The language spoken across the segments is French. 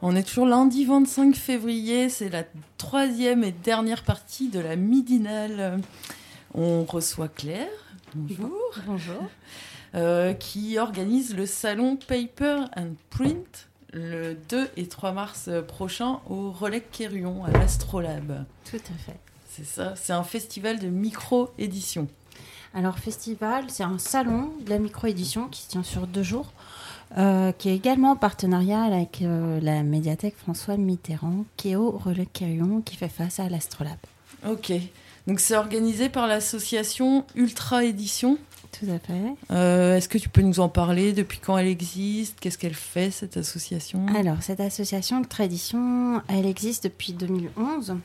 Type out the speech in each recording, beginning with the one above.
On est toujours lundi 25 février, c'est la troisième et dernière partie de la midinale. On reçoit Claire, bonjour, Bonjour. euh, qui organise le salon Paper and Print le 2 et 3 mars prochain au Relais Quérion à l'Astrolabe. Tout à fait. C'est ça, c'est un festival de micro-édition. Alors, festival, c'est un salon de la micro-édition qui se tient sur deux jours, euh, qui est également en partenariat avec euh, la médiathèque François Mitterrand, qui est au Relais Quérion, qui fait face à l'Astrolabe. Ok, donc c'est organisé par l'association Ultra Édition. Tout à fait. Euh, Est-ce que tu peux nous en parler Depuis quand elle existe? Qu'est-ce qu'elle fait cette association? Alors, cette association Ultra Édition, elle existe depuis 2011.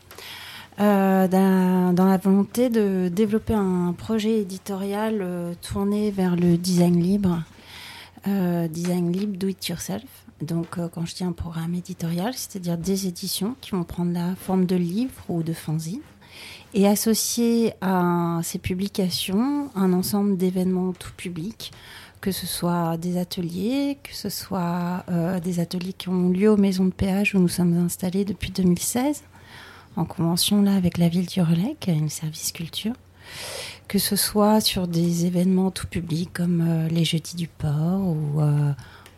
euh, dans, dans la volonté de développer un projet éditorial euh, tourné vers le design libre, design libre do it yourself. Donc, quand je dis un programme éditorial, c'est-à-dire des éditions qui vont prendre la forme de livres ou de fanzines et associer à ces publications un ensemble d'événements tout public, que ce soit des ateliers, que ce soit euh, des ateliers qui ont lieu aux maisons de péage où nous sommes installés depuis 2016, en convention là avec la ville du Relais, qui a une service culture, que ce soit sur des événements tout public comme euh, les jeudis du port ou, euh,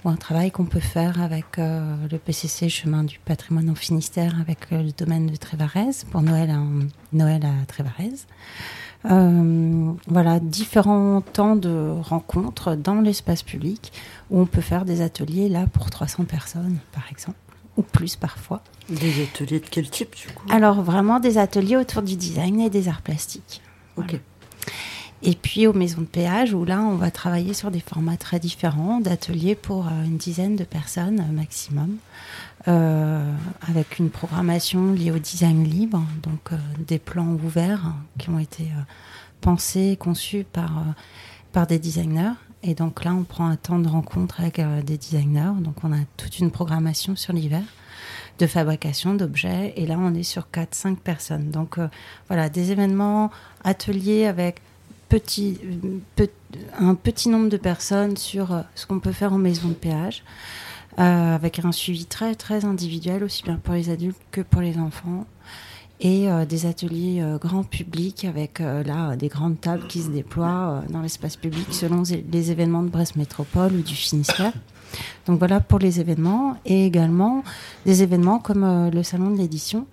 ou un travail qu'on peut faire avec euh, le PCC Chemin du patrimoine en Finistère avec euh, le domaine de Trévarez pour Noël, en- Noël à Trévarez. Euh, voilà, différents temps de rencontres dans l'espace public où on peut faire des ateliers là pour 300 personnes par exemple, ou plus parfois. Des ateliers de quel type du coup? Alors vraiment des ateliers autour du design et des arts plastiques. Ok. Et puis aux maisons de péage où là on va travailler sur des formats très différents d'ateliers pour euh, une dizaine de personnes euh, maximum, euh, avec une programmation liée au design libre, donc des plans ouverts qui ont été pensés conçus par, par des designers. Et donc là on prend un temps de rencontre avec des designers, donc on a toute une programmation sur l'hiver de fabrication d'objets. Et là, on est sur 4-5 personnes. Donc voilà, des événements, ateliers avec un petit nombre de personnes sur euh, ce qu'on peut faire en maison de péage, euh, avec un suivi très individuel, aussi bien pour les adultes que pour les enfants. Et euh, des ateliers grand public avec là des grandes tables qui se déploient dans l'espace public selon les événements de Brest Métropole ou du Finistère. Donc voilà pour les événements et également des événements comme euh, le salon de l'édition,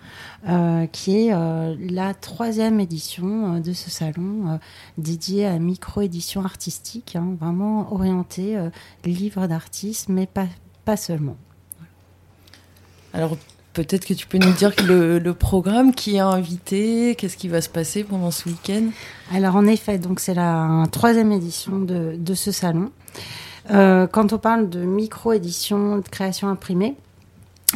euh, qui est euh, la troisième édition de ce salon dédié à micro-édition artistique, hein, vraiment orienté livre d'artistes, mais pas, pas seulement. Alors peut-être que tu peux nous dire le, le programme, qui est invité, qu'est-ce qui va se passer pendant ce week-end? Alors en effet, donc c'est la troisième édition de, de ce salon. Euh, quand on parle de micro-édition, de création imprimée,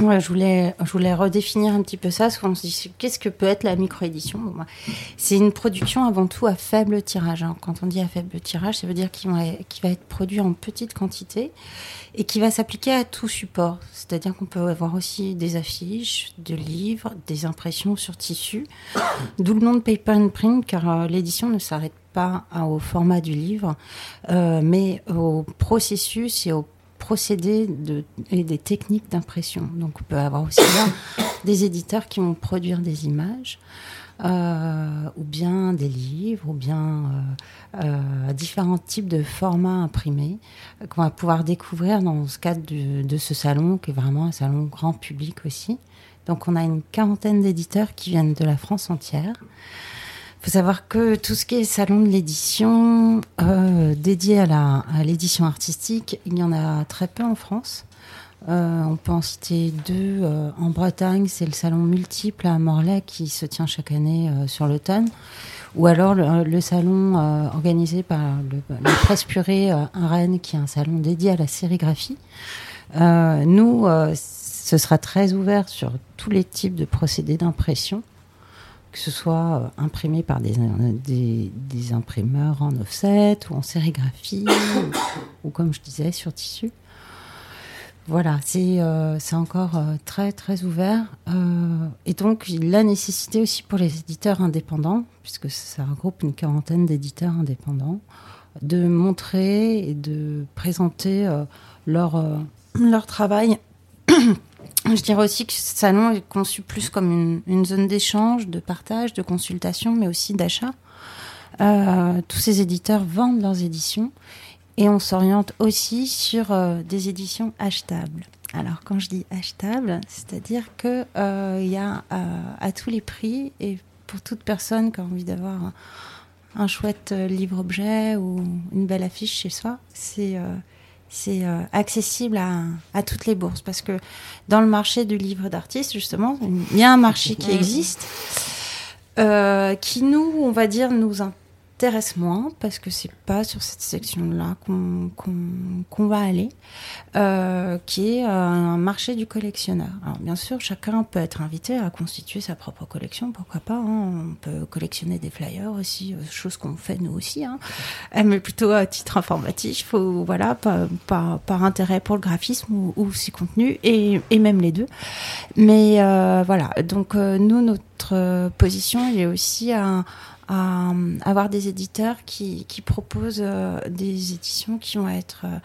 ouais, je, voulais, je voulais redéfinir un petit peu ça, parce qu'on se dit qu'est-ce que peut être la micro-édition? Bon, C'est une production avant tout à faible tirage. hein. Quand on dit à faible tirage, ça veut dire qu'il va, être produit en petite quantité et qui va s'appliquer à tout support. C'est-à-dire qu'on peut avoir aussi des affiches, des livres, des impressions sur tissu. D'où le nom de Paper and Print, car euh, l'édition ne s'arrête pas au format du livre, euh, mais au processus et au procédé de, et des techniques d'impression. Donc on peut avoir aussi là des éditeurs qui vont produire des images, euh, ou bien des livres, ou bien euh, euh, différents types de formats imprimés qu'on va pouvoir découvrir dans ce cadre de ce salon, qui est vraiment un salon grand public aussi. Donc on a une quarantaine d'éditeurs qui viennent de la France entière. Il faut savoir que tout ce qui est salon de l'édition euh, dédié à la- l'édition artistique, il y en a très peu en France. on peut en citer deux. en Bretagne, c'est le salon multiple à Morlaix qui se tient chaque année sur l'automne. Ou alors le, salon organisé par le, le Presse Purée à Rennes, qui est un salon dédié à la sérigraphie. nous, ce sera très ouvert sur tous les types de procédés d'impression, que ce soit euh, imprimé par des, des, imprimeurs en offset ou en sérigraphie, ou, comme je disais, sur tissu. Voilà, c'est euh, encore euh, très très ouvert. et donc la nécessité aussi pour les éditeurs indépendants, puisque ça regroupe une quarantaine d'éditeurs indépendants, de montrer et de présenter leur travail Je dirais aussi que ce salon est conçu plus comme une, zone d'échange, de partage, de consultation, mais aussi d'achat. Euh, tous ces éditeurs vendent leurs éditions et on s'oriente aussi sur euh, des éditions achetables. Alors quand je dis achetables, c'est-à-dire que euh, y a à tous les prix et pour toute personne qui a envie d'avoir un, chouette livre-objet ou une belle affiche chez soi, c'est c'est euh, accessible à, toutes les bourses. Parce que dans le marché du livre d'artiste, justement, il y a un marché qui existe, euh, qui nous, on va dire, nous intéresse moins parce que c'est pas sur cette section-là qu'on va aller, euh, qui est euh, un marché du collectionneur. Alors bien sûr, chacun peut être invité à constituer sa propre collection, pourquoi pas. Hein. On peut collectionner des flyers aussi, euh, chose qu'on fait nous aussi, hein. mais plutôt à titre informatif, faut, voilà, par, par, intérêt pour le graphisme ou, ou ses contenus, et, et, même les deux. Mais voilà, donc nous, notre position, il est aussi à à avoir des éditeurs qui, proposent euh, des éditions qui vont être euh,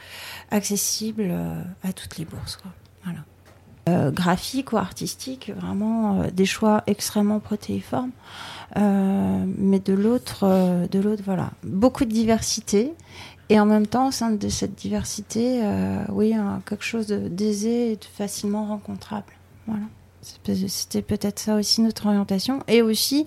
accessibles euh, à toutes les bourses. Quoi. Voilà. graphique ou artistique, vraiment des choix extrêmement protéiformes. mais de l'autre, de l'autre, voilà, beaucoup de diversité. Et en même temps, au sein de cette diversité, oui, quelque chose d'aisé et de facilement rencontrable. Voilà. C'était peut-être ça aussi notre orientation. Et aussi,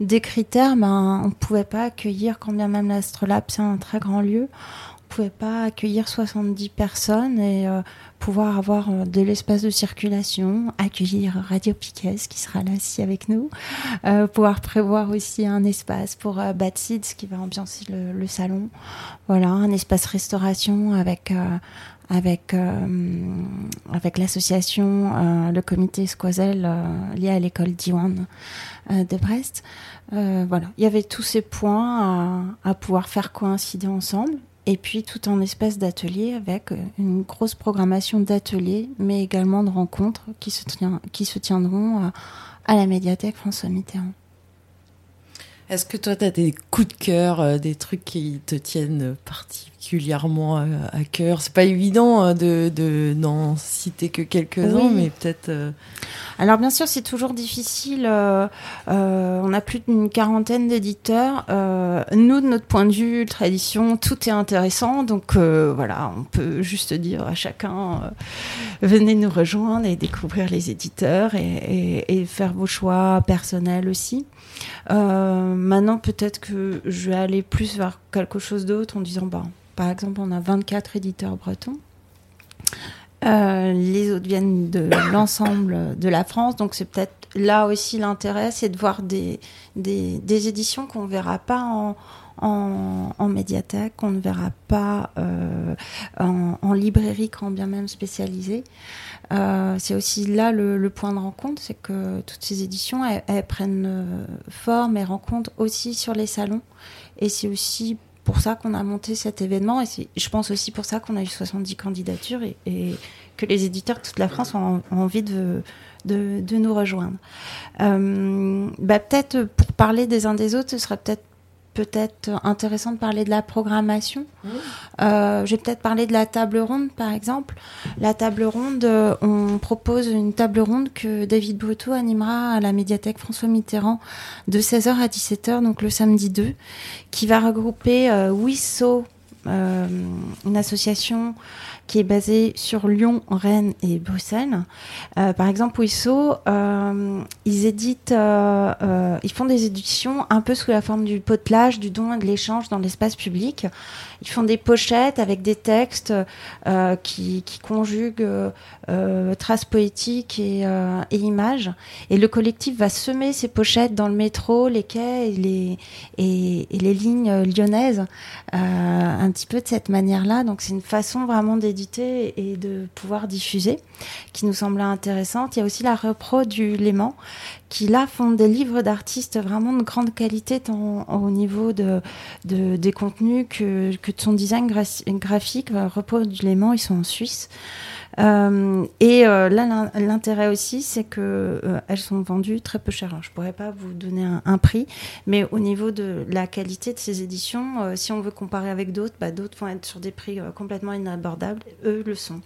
des critères, ben, on ne pouvait pas accueillir, quand bien même l'Astrolabe, c'est un très grand lieu, on ne pouvait pas accueillir 70 personnes et euh, pouvoir avoir euh, de l'espace de circulation, accueillir Radio Piquet qui sera là aussi avec nous, euh, pouvoir prévoir aussi un espace pour Bad Seeds qui va ambiancer le, le, salon, voilà, un espace restauration avec avec, euh, avec l'association, euh, le comité Squazel euh, lié à l'école Diwan de Brest. voilà, il y avait tous ces points à, à, pouvoir faire coïncider ensemble. Et puis tout en espèce d'atelier avec une grosse programmation d'ateliers, mais également de rencontres qui se, qui se tiendront à la médiathèque François Mitterrand. Est-ce que toi, tu as des coups de cœur, des trucs qui te tiennent particulièrement particulièrement à, cœur. C'est pas évident hein, de n'en citer que quelques-uns, mais peut-être. Euh, Alors bien sûr, c'est toujours difficile. Euh, euh, on a plus d'une quarantaine d'éditeurs. nous, de notre point de vue, tradition, tout est intéressant. Donc voilà, on peut juste dire à chacun venez nous rejoindre et découvrir les éditeurs et, et faire vos choix personnels aussi. maintenant, peut-être que je vais aller plus vers quelque chose d'autre en disant bah par exemple, on a 24 éditeurs bretons. Euh, les autres viennent de l'ensemble de la France, donc c'est peut-être là aussi l'intérêt, c'est de voir des, des, éditions qu'on ne verra pas en, en, médiathèque, qu'on ne verra pas euh, en, librairie, quand bien même spécialisée. Euh, c'est aussi là le, point de rencontre, c'est que toutes ces éditions, elles prennent forme et rencontrent aussi sur les salons. Et c'est aussi pour ça qu'on a monté cet événement et je pense aussi pour ça qu'on a eu 70 candidatures et, que les éditeurs de toute la France ont, envie de, de, nous rejoindre. Euh, bah peut-être pour parler des uns des autres, ce serait peut-être peut-être intéressant de parler de la programmation. Mmh. Euh, je vais peut-être parler de la table ronde, par exemple. La table ronde, euh, on propose une table ronde que David Bruto animera à la médiathèque François Mitterrand de 16h à 17h, donc le samedi 2, qui va regrouper euh, WISO, euh, une association qui est basée sur Lyon, Rennes et Bruxelles. Euh, par exemple, WISO, euh, ils éditent, ils font des éditions un peu sous la forme du potelage, du don et de l'échange dans l'espace public. Ils font des pochettes avec des textes qui, conjuguent traces poétiques et, images. Et le collectif va semer ces pochettes dans le métro, les quais et les, et les lignes lyonnaises, un petit peu de cette manière-là. Donc c'est une façon vraiment d'éditer et de pouvoir diffuser qui nous semblait intéressante. Il y a aussi la repro du Léman qui là font des livres d'artistes vraiment de grande qualité tant au niveau de, des contenus que, que de son design graphique. Repro du Léman, ils sont en Suisse. Euh, et euh, là, l'intérêt aussi, c'est que euh, elles sont vendues très peu cher. je pourrais pas vous donner un, prix, mais au niveau de la qualité de ces éditions, si on veut comparer avec d'autres, bah, d'autres vont être sur des prix complètement inabordables. Eux le sont.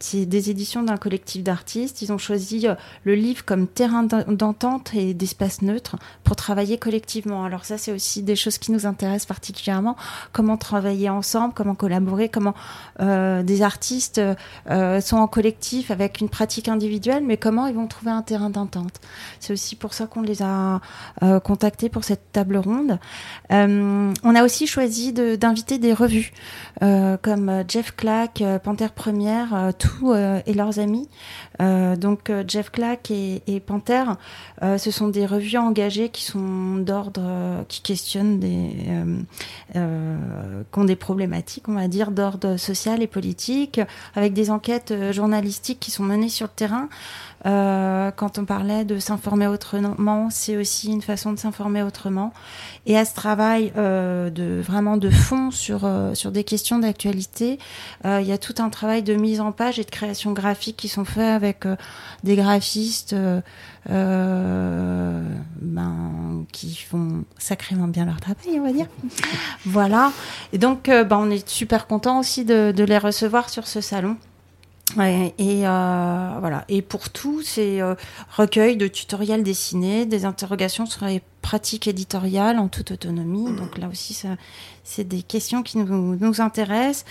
c'est des éditions d'un collectif d'artistes. Ils ont choisi le livre comme terrain d'entente et d'espace neutre pour travailler collectivement. Alors ça, c'est aussi des choses qui nous intéressent particulièrement. Comment travailler ensemble, comment collaborer, comment des artistes artistes euh, sont en collectif avec une pratique individuelle, mais comment ils vont trouver un terrain d'entente? C'est aussi pour ça qu'on les a euh, contactés pour cette table ronde. Euh, on a aussi choisi d'inviter des revues comme Jeff Clack, Panthère Première, tout et leurs amis. donc Jeff Clack et, et Panthère, ce sont des revues engagées qui sont d'ordre, qui questionnent des, qui ont des problématiques, on va dire, d'ordre social et politique avec des enquêtes euh, journalistiques qui sont menées sur le terrain. Euh, quand on parlait de s'informer autrement, c'est aussi une façon de s'informer autrement. Et à ce travail euh, de vraiment de fond sur sur des questions d'actualité, il y a tout un travail de mise en page et de création graphique qui sont faits avec des graphistes. Ben, qui font sacrément bien leur travail, on va dire. voilà. Et donc, ben, on est super content aussi de, les recevoir sur ce salon. et euh, voilà. Et pour tout, c'est euh, recueil de tutoriels dessinés, des interrogations sur les pratiques éditoriales en toute autonomie. Donc là aussi, c'est des questions qui nous, nous intéressent.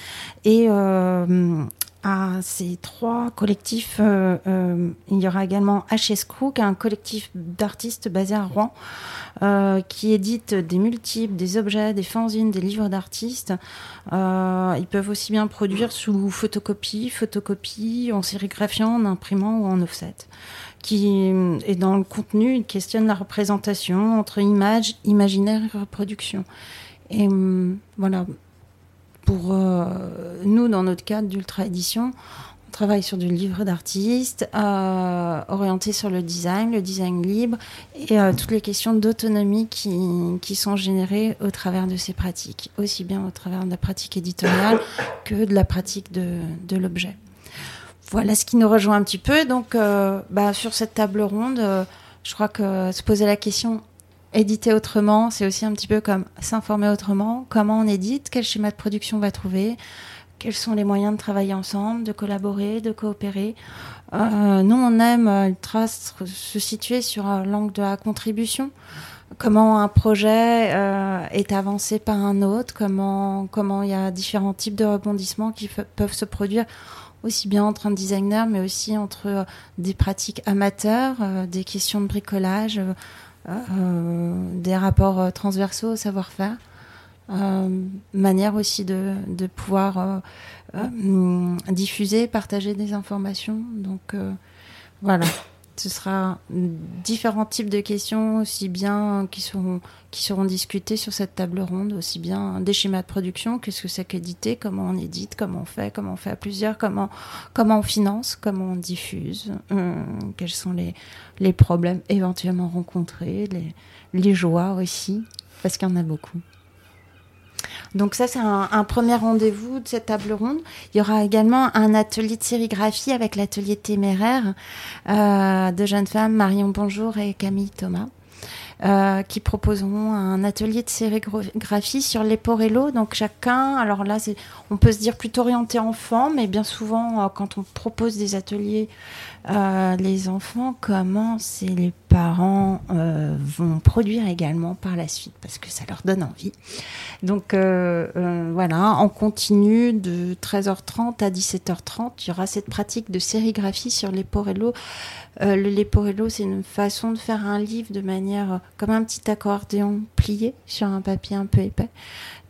Et euh, à ces trois collectifs, il y aura également HS est un collectif d'artistes basé à Rouen, euh, qui éditent des multiples, des objets, des fanzines, des livres d'artistes. Euh, ils peuvent aussi bien produire sous photocopie, photocopie, en sérigraphiant, en imprimant ou en offset. Qui, et dans le contenu, ils questionnent la représentation entre image, imaginaire et reproduction. Et hum, voilà, pour euh, nous, dans notre cadre d'Ultra Édition, travaille sur du livre d'artiste, euh, orienté sur le design, le design libre et euh, toutes les questions d'autonomie qui, qui, sont générées au travers de ces pratiques, aussi bien au travers de la pratique éditoriale que de la pratique de, de l'objet. Voilà ce qui nous rejoint un petit peu. Donc, euh, bah, sur cette table ronde, euh, je crois que se poser la question éditer autrement, c'est aussi un petit peu comme s'informer autrement. Comment on édite? Quel schéma de production on va trouver? Quels sont les moyens de travailler ensemble, de collaborer, de coopérer? Euh, nous, on aime se situer sur l'angle de la contribution. Comment un projet est avancé par un autre, comment comment il y a différents types de rebondissements qui peuvent se produire aussi bien entre un designer, mais aussi entre euh, des pratiques amateurs, euh, des questions de bricolage, des rapports transversaux au savoir-faire. Euh, manière aussi de, de pouvoir euh, euh, diffuser, partager des informations. Donc voilà, ce sera différents types de questions, aussi bien qui seront, qui seront discutées sur cette table ronde, aussi bien des schémas de production, qu'est-ce que c'est qu'éditer, comment on édite, comment on fait, comment on fait à plusieurs, comment, comment on finance, comment on diffuse, quels sont les, les problèmes éventuellement rencontrés, les, les joies aussi, parce qu'il y en a beaucoup. Donc ça, c'est un, premier rendez-vous de cette table ronde. Il y aura également un atelier de sérigraphie avec l'atelier téméraire euh, de jeunes femmes, Marion Bonjour et Camille Thomas. Euh, qui proposeront un atelier de sérigraphie sur les l'eau. Donc chacun, alors là, on peut se dire plutôt orienté enfant, mais bien souvent, euh, quand on propose des ateliers, les enfants commencent et les parents vont produire également par la suite parce que ça leur donne envie. Donc voilà, on continue de 13h30 à 17h30. Il y aura cette pratique de sérigraphie sur les porello. le leporello, c'est une façon de faire un livre de manière comme un petit accordéon plié sur un papier un peu épais.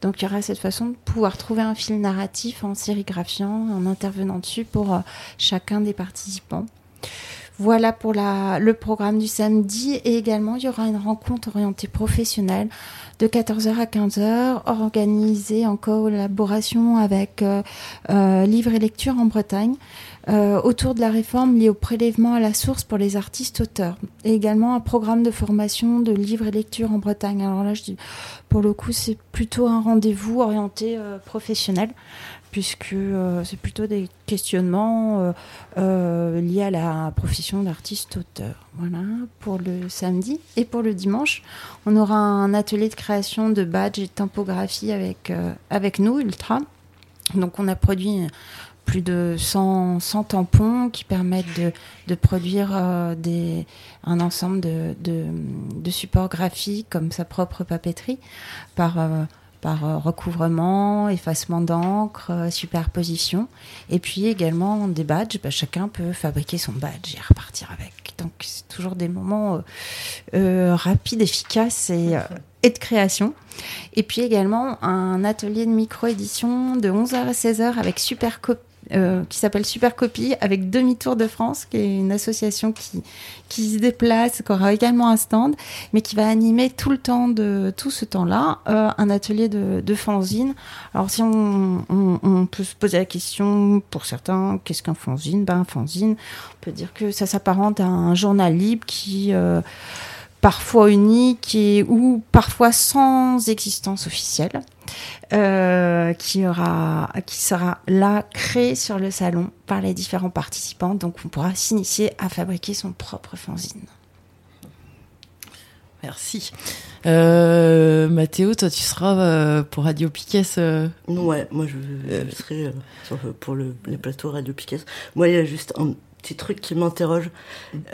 Donc il y aura cette façon de pouvoir trouver un fil narratif en sérigraphiant, en intervenant dessus pour euh, chacun des participants. Voilà pour le programme du samedi et également il y aura une rencontre orientée professionnelle de 14h à 15h organisée en collaboration avec euh, euh, Livre et Lecture en Bretagne. Euh, autour de la réforme liée au prélèvement à la source pour les artistes auteurs. Et également un programme de formation de livres et lecture en Bretagne. Alors là, je dis, pour le coup, c'est plutôt un rendez-vous orienté euh, professionnel, puisque euh, c'est plutôt des questionnements liés à la profession d'artiste auteur. Voilà, pour le samedi. Et pour le dimanche, on aura un atelier de création de badges et de typographie avec, avec nous, Ultra. Donc on a produit plus de 100, 100 tampons qui permettent de, de produire euh, des, un ensemble de, de, supports graphiques comme sa propre papeterie par, euh, par euh, recouvrement, effacement d'encre, superposition. Et puis également des badges. Bah, chacun peut fabriquer son badge et repartir avec. Donc c'est toujours des moments rapides, efficaces et, de création. Et puis également un atelier de micro-édition de 11h à 16h avec super copie euh, qui s'appelle Super Copie avec Demi-Tour de France, qui est une association qui, qui se déplace, qui aura également un stand, mais qui va animer tout le temps de tout ce temps-là euh, un atelier de, de fanzine. Alors si on, on, on, peut se poser la question pour certains, qu'est-ce qu'un fanzine? Ben un fanzine, on peut dire que ça s'apparente à un journal libre qui euh, parfois unique et ou parfois sans existence officielle. Euh, qui, aura, qui sera là créé sur le salon par les différents participants. Donc on pourra s'initier à fabriquer son propre fanzine. Merci. Euh, Mathéo, toi tu seras euh, pour Radio Piquet Ouais, moi je, serai pour le, les plateaux Radio Piquet. Moi il y a juste un petit truc qui m'interroge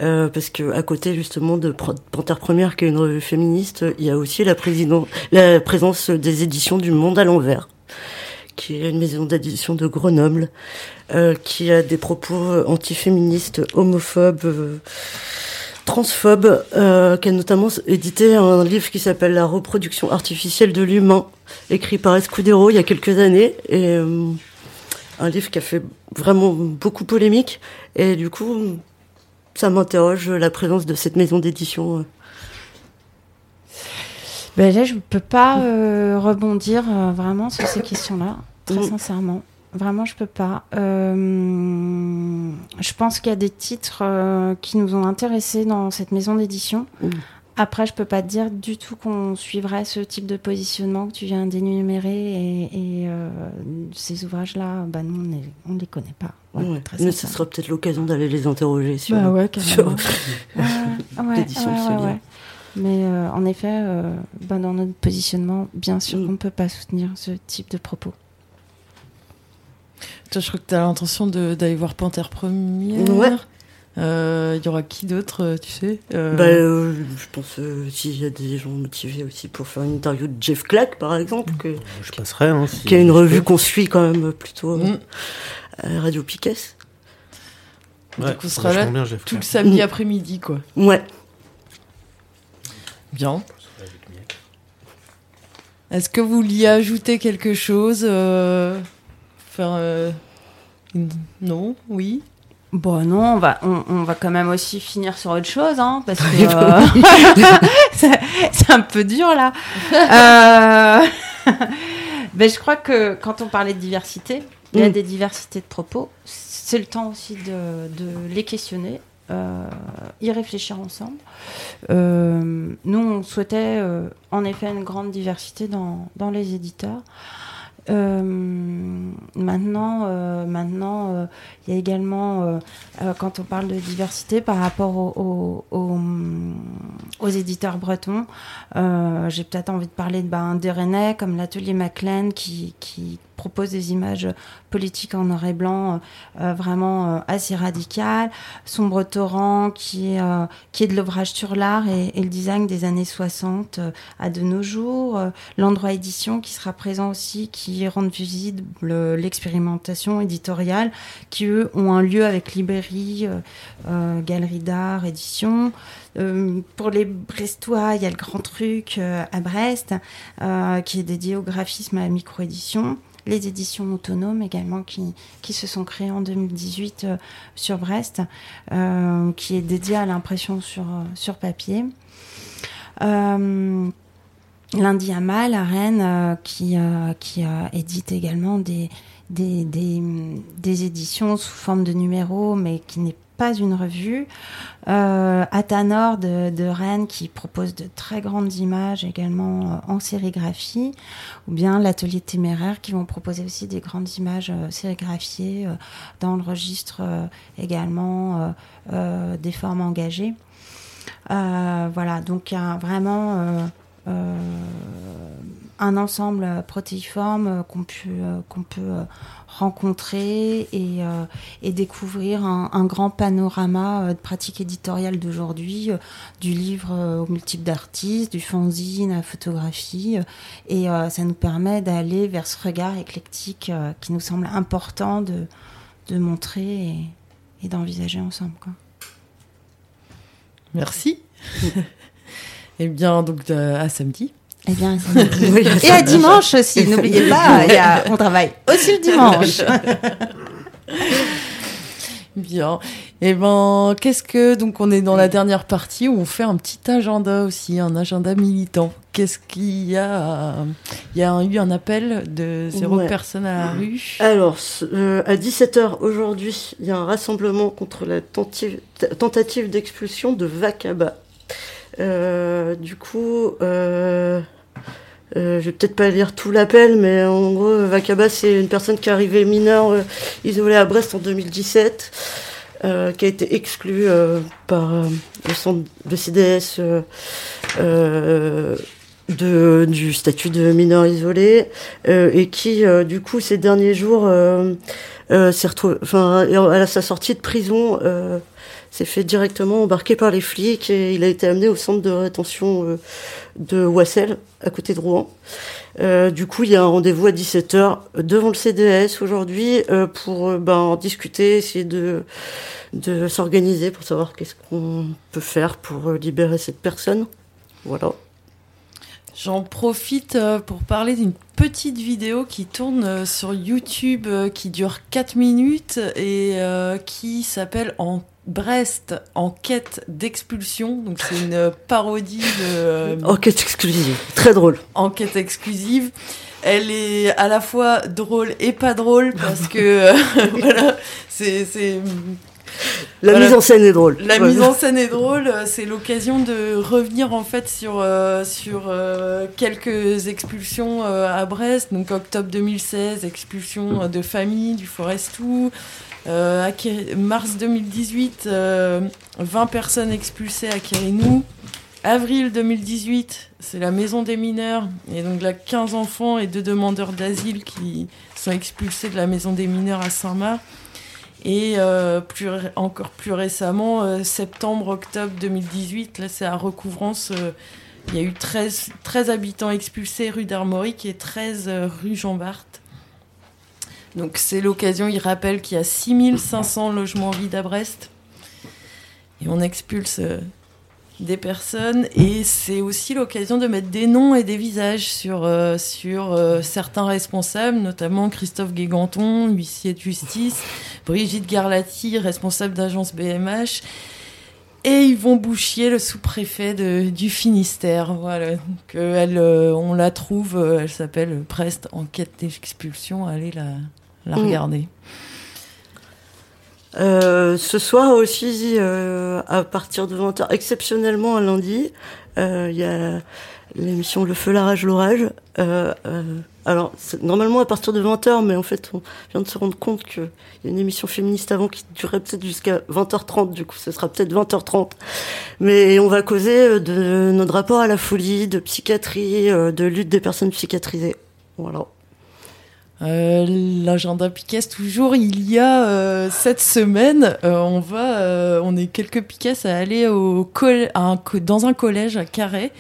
euh, parce que à côté justement de Panthère Première qui est une revue féministe, il y a aussi la, la présence des éditions du Monde à l'envers qui est une maison d'édition de Grenoble euh, qui a des propos antiféministes, homophobes, euh, transphobes, euh, qui a notamment édité un livre qui s'appelle La reproduction artificielle de l'humain, écrit par Escudero il y a quelques années et euh, un livre qui a fait vraiment beaucoup polémique. Et du coup, ça m'interroge la présence de cette maison d'édition. Ben là, je ne peux pas euh, rebondir euh, vraiment sur ces questions-là, très mm. sincèrement. Vraiment, je peux pas. Euh, je pense qu'il y a des titres qui nous ont intéressés dans cette maison d'édition. Mm. Après, je peux pas te dire du tout qu'on suivrait ce type de positionnement que tu viens d'énumérer et, euh, ces ouvrages-là, bah nous, on ne les connaît pas. mais ce sera peut-être l'occasion d'aller les interroger sur, bah ouais, l'édition de Mais euh, en effet, euh, bah, dans notre positionnement, bien sûr mm. qu'on ne peut pas soutenir ce type de propos. Toi, je crois que tu as l'intention d'aller voir Panthère Première. Il euh, y aura qui d'autre, euh, tu sais euh... bah, euh, Je pense s'il y a des gens motivés aussi pour faire une interview de Jeff Clack, par exemple, que, je passerai, hein, qui a une revue qu'on suit quand même plutôt mm. à Radio Piquet. Ouais, Donc on sera là bien, tout le samedi mm. après-midi, quoi. Ouais. Bien. Est-ce que vous vouliez ajouter quelque chose Faire. Non? Oui? Bon, non, on va, on, va quand même aussi finir sur autre chose, hein, parce que euh, c'est un peu dur là. euh... ben, je crois que quand on parlait de diversité, il y a mm. des diversités de propos. C'est le temps aussi de, de les questionner, euh, y réfléchir ensemble. Nous, on souhaitait en effet une grande diversité dans, dans les éditeurs. Euh, maintenant, euh, maintenant, euh, il y a également, quand on parle de diversité par rapport aux, aux, éditeurs bretons, j'ai peut-être envie de parler de ben, des Rennais, comme l'atelier Maclean, qui, qui propose des images politiques en noir et blanc vraiment assez radicales. Sombre Torrent, qui est, qui est de l'ouvrage sur l'art et, le design des années 60 à de nos jours. L'endroit édition qui sera présent aussi, qui rend visible l'expérimentation éditoriale, qui eux ont un lieu avec librairie, galerie d'art, édition. Euh, pour les Brestois, il y a le Grand Truc euh, à Brest, euh, qui est dédié au graphisme à la micro-édition. Les éditions autonomes également qui, se sont créées en 2018 sur Brest, qui est dédié à l'impression sur, sur papier. Lundi à Mal à Rennes, qui, qui édite également des, éditions sous forme de numéros, mais qui n'est pas une revue. Euh, Atanor de, Rennes qui propose de très grandes images également euh, en sérigraphie, ou bien l'atelier téméraire qui vont proposer aussi des grandes images euh, sérigraphiées euh, dans le registre également des formes engagées. voilà, donc vraiment un ensemble protéiforme qu'on peut, qu'on peut rencontrer et, euh, et découvrir un, un, grand panorama euh, de pratiques éditoriales d'aujourd'hui, euh, du livre au multiple d'artistes, du fanzine à la photographie. Et ça nous permet d'aller vers ce regard éclectique qui nous semble important de, de montrer et, et d'envisager ensemble. Quoi. Merci. eh bien, donc à samedi. Eh bien, et à dimanche aussi, n'oubliez pas, on travaille aussi le dimanche. Bien. Et eh ben, qu'est-ce que donc on est dans la dernière partie où on fait un petit agenda aussi, un agenda militant. Qu'est-ce qu'il y a Il y a eu un appel de zéro personne à la rue. Alors, euh, à 17h aujourd'hui, il y a un rassemblement contre la tentative d'expulsion de Vakaba. Euh, du coup, euh, euh, je vais peut-être pas lire tout l'appel, mais en gros, Vakaba, c'est une personne qui est arrivée mineure, isolée à Brest en 2017, euh, qui a été exclue par le centre de CDS du statut de mineur isolé, et qui, du coup, ces derniers jours, s'est retrouvée, à sa sortie de prison, s'est fait directement embarquer par les flics et il a été amené au centre de rétention euh, de Wassel, à côté de Rouen. Euh, du coup, il y a un rendez-vous à 17h devant le CDS aujourd'hui euh, pour ben, en discuter, essayer de, de s'organiser pour savoir qu'est-ce qu'on peut faire pour libérer cette personne. Voilà. J'en profite pour parler d'une petite vidéo qui tourne sur YouTube qui dure 4 minutes et qui s'appelle En Brest en quête d'expulsion. Donc c'est une parodie de. Euh, enquête exclusive, très drôle. Enquête exclusive. Elle est à la fois drôle et pas drôle parce que voilà, c'est la mise en scène est drôle. La mise en scène est drôle. C'est l'occasion de revenir en fait sur euh, sur quelques expulsions à Brest. Donc octobre 2016, expulsion de famille du Forestou. Euh, mars 2018, 20 euh, personnes expulsées à Kérinou. Avril 2018, c'est la maison des mineurs. Et donc là, 15 enfants et deux demandeurs d'asile qui sont expulsés de la maison des mineurs à Saint-Marc. Et euh, plus, encore plus récemment, septembre-octobre 2018, là c'est à Recouvrance, il y a eu 13, 13 habitants expulsés rue d'Armorique et 13 rue Jean-Bart. Donc c'est l'occasion, il rappelle qu'il y a 6500 logements vides à Brest. Et on expulse euh, des personnes. Et c'est aussi l'occasion de mettre des noms et des visages sur, euh, sur euh, certains responsables, notamment Christophe Guéganton, huissier de justice, Brigitte Garlati, responsable d'agence BMH. Et Yvon Bouchier, le sous-préfet du Finistère. Voilà. Donc, elle, on la trouve, elle s'appelle Prest Enquête d'expulsion. Allez la, la regarder. Euh, ce soir aussi, euh, à partir de 20h, exceptionnellement un lundi, euh, il y a l'émission Le Feu, la rage, l'orage. alors, normalement à partir de 20h, mais en fait, on vient de se rendre compte qu'il y a une émission féministe avant qui durait peut-être jusqu'à 20h30, du coup, ce sera peut-être 20h30. Mais on va causer de notre rapport à la folie, de psychiatrie, de lutte des personnes psychiatrisées. Voilà. Euh, L'agenda Piquet, toujours, il y a euh, cette semaine, euh, on va, euh, on est quelques Piquet à aller au à un dans un collège à Carré.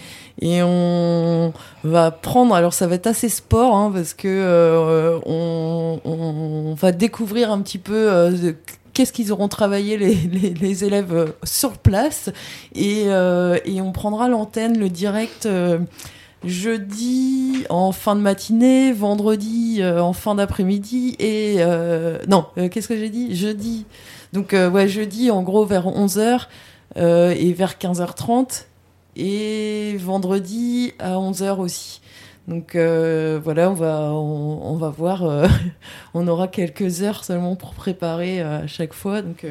Et on va prendre, alors ça va être assez sport, hein, parce que euh, on, on va découvrir un petit peu euh, qu'est-ce qu'ils auront travaillé les, les, les élèves sur place. Et, et on prendra l'antenne, le direct. Jeudi en fin de matinée, vendredi euh, en fin d'après-midi et euh, non, euh, qu'est-ce que j'ai dit? Jeudi. Donc ouais, jeudi en gros vers 11h euh, et vers 15h30 et vendredi à 11h aussi. Donc voilà, on va voir on aura quelques heures seulement pour préparer à chaque fois donc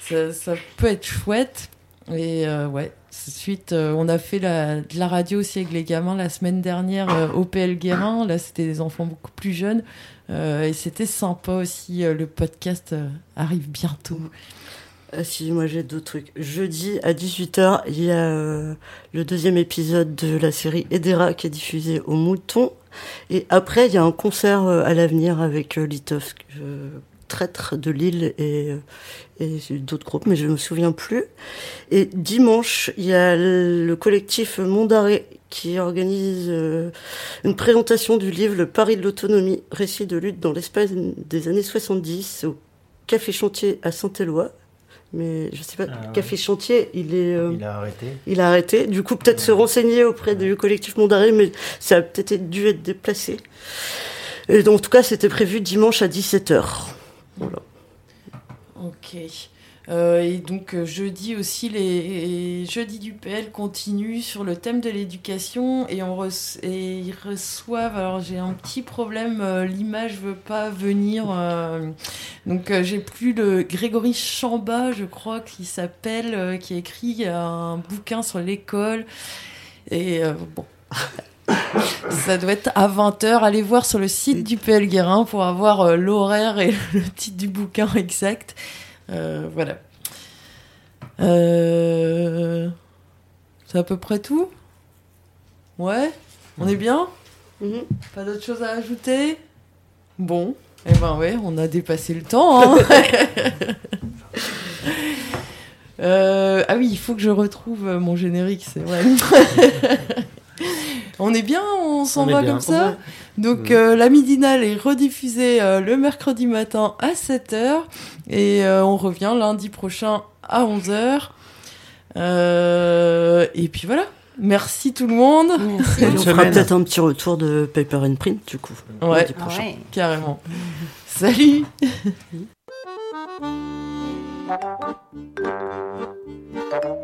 ça, ça peut être chouette et ouais, Suite, euh, on a fait de la radio aussi avec les gamins la semaine dernière euh, au PL Guérin. Là, c'était des enfants beaucoup plus jeunes. Euh, et c'était sympa aussi. le podcast arrive bientôt. Ah si, moi j'ai d'autres trucs. Jeudi à 18h, il y a le deuxième épisode de la série Edera qui est diffusé au Mouton. Et après, il y a un concert à l'avenir avec Litovsk, euh, traître de Lille et, et d'autres groupes, mais je me souviens plus. Et dimanche, il y a le collectif Mondaré qui organise euh, une présentation du livre Le Paris de l'autonomie, récit de lutte dans l'espace des années 70 au Café Chantier à Saint-Éloi. Mais je sais pas, Ah. Café Chantier, il est, euh, Il a arrêté. il a arrêté. Du coup, peut-être se renseigner auprès du collectif Mondaré, mais ça a peut-être dû être déplacé. Et donc, en tout cas, c'était prévu dimanche à 17h. Voilà. Ok. Euh, et donc euh, jeudi aussi, les jeudi du PL continuent sur le thème de l'éducation et, on et ils reçoivent. Alors j'ai un petit problème, euh, l'image veut pas venir. euh, donc j'ai plus le Grégory Chamba, je crois, qui s'appelle, qui a écrit un bouquin sur l'école. Et bon. Ça doit être à 20h. Allez voir sur le site du PL Guérin pour avoir euh, l'horaire et le titre du bouquin exact. Euh, voilà. Euh, C'est à peu près tout? Ouais? On est bien? Mhm. Pas d'autre chose à ajouter? Bon. Eh ben ouais, on a dépassé le temps. hein. Euh, ah oui, il faut que je retrouve mon générique, c'est vrai. on est bien, on s'en va comme ça Ouais. donc Mm. euh, la midinale est rediffusée euh, le mercredi matin à 7h et euh, on revient lundi prochain à 11h. Euh, et puis voilà. Merci tout le monde. Et on fera peut-être un petit retour de Paper and Print, du coup. Ouais, lundi prochain. ouais. carrément. Salut.